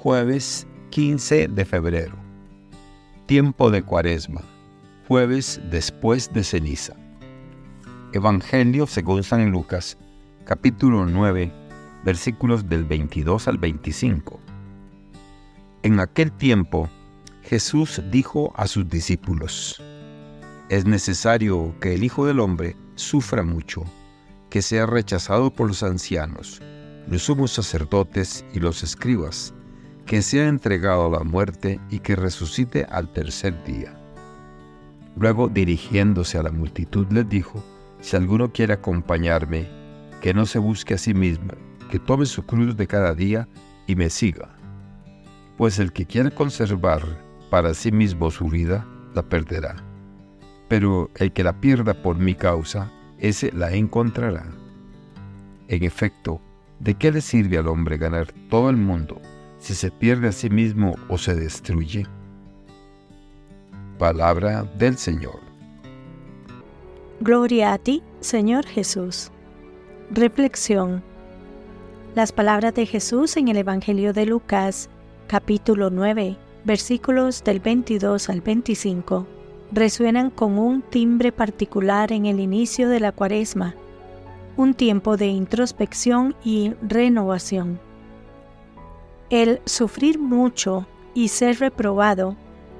Jueves 15 de febrero. Tiempo de Cuaresma. Jueves después de ceniza. Evangelio según San Lucas, capítulo 9, versículos del 22 al 25. En aquel tiempo, Jesús dijo a sus discípulos, Es necesario que el Hijo del Hombre sufra mucho, que sea rechazado por los ancianos, los sumos sacerdotes y los escribas, que sea entregado a la muerte y que resucite al tercer día. Luego, dirigiéndose a la multitud, les dijo, Si alguno quiere acompañarme, que no se busque a sí mismo, que tome su cruz de cada día y me siga. Pues el que quiere conservar para sí mismo su vida, la perderá. Pero el que la pierda por mi causa, ese la encontrará. En efecto, ¿de qué le sirve al hombre ganar todo el mundo si se pierde a sí mismo o se destruye. Palabra del Señor. Gloria a ti, Señor Jesús. Reflexión. Las palabras de Jesús en el Evangelio de Lucas, capítulo 9, versículos del 22 al 25, resuenan con un timbre particular en el inicio de la cuaresma, un tiempo de introspección y renovación. El sufrir mucho y ser reprobado,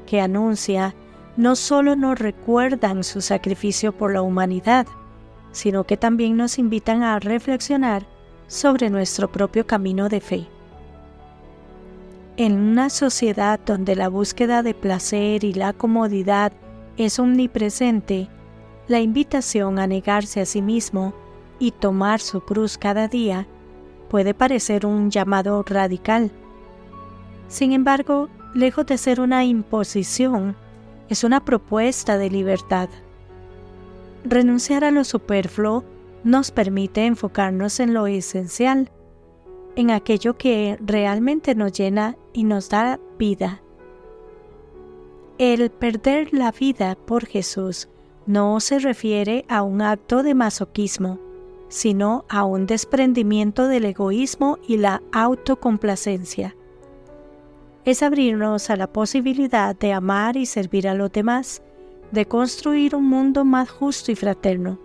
que anuncia, no solo nos recuerdan su sacrificio por la humanidad, sino que también nos invitan a reflexionar sobre nuestro propio camino de fe. En una sociedad donde la búsqueda de placer y la comodidad es omnipresente, la invitación a negarse a sí mismo y tomar su cruz cada día puede parecer un llamado radical. Sin embargo, lejos de ser una imposición, es una propuesta de libertad. Renunciar a lo superfluo nos permite enfocarnos en lo esencial, en aquello que realmente nos llena y nos da vida. El perder la vida por Jesús no se refiere a un acto de masoquismo, sino a un desprendimiento del egoísmo y la autocomplacencia. Es abrirnos a la posibilidad de amar y servir a los demás, de construir un mundo más justo y fraterno.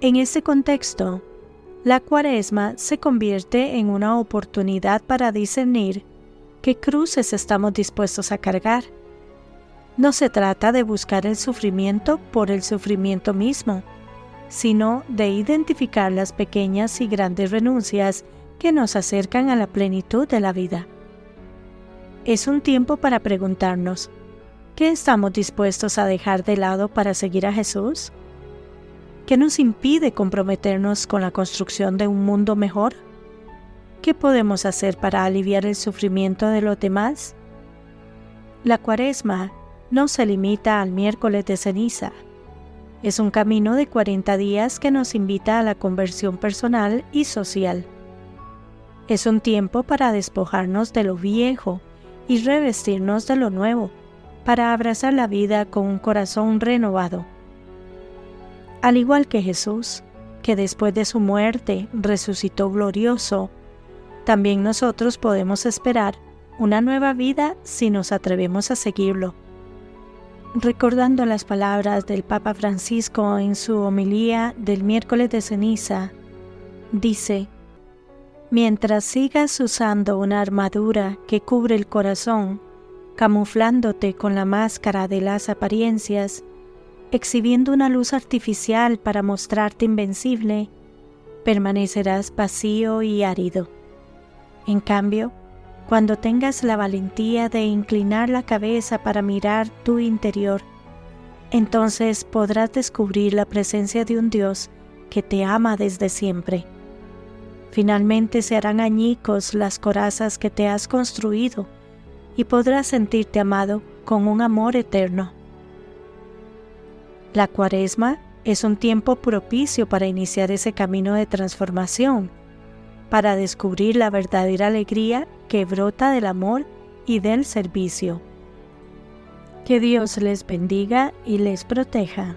En este contexto, la cuaresma se convierte en una oportunidad para discernir qué cruces estamos dispuestos a cargar. No se trata de buscar el sufrimiento por el sufrimiento mismo, sino de identificar las pequeñas y grandes renuncias que nos acercan a la plenitud de la vida. Es un tiempo para preguntarnos, ¿qué estamos dispuestos a dejar de lado para seguir a Jesús? ¿Qué nos impide comprometernos con la construcción de un mundo mejor? ¿Qué podemos hacer para aliviar el sufrimiento de los demás? La cuaresma no se limita al miércoles de ceniza, es un camino de 40 días que nos invita a la conversión personal y social. Es un tiempo para despojarnos de lo viejo y revestirnos de lo nuevo, para abrazar la vida con un corazón renovado. Al igual que Jesús, que después de su muerte resucitó glorioso, también nosotros podemos esperar una nueva vida si nos atrevemos a seguirlo recordando las palabras del Papa Francisco en su homilía del miércoles de ceniza, dice, Mientras sigas usando una armadura que cubre el corazón, camuflándote con la máscara de las apariencias, exhibiendo una luz artificial para mostrarte invencible, permanecerás vacío y árido. En cambio, cuando tengas la valentía de inclinar la cabeza para mirar tu interior, entonces podrás descubrir la presencia de un Dios que te ama desde siempre. Finalmente se harán añicos las corazas que te has construido y podrás sentirte amado con un amor eterno. La cuaresma es un tiempo propicio para iniciar ese camino de transformación para descubrir la verdadera alegría que brota del amor y del servicio. Que Dios les bendiga y les proteja.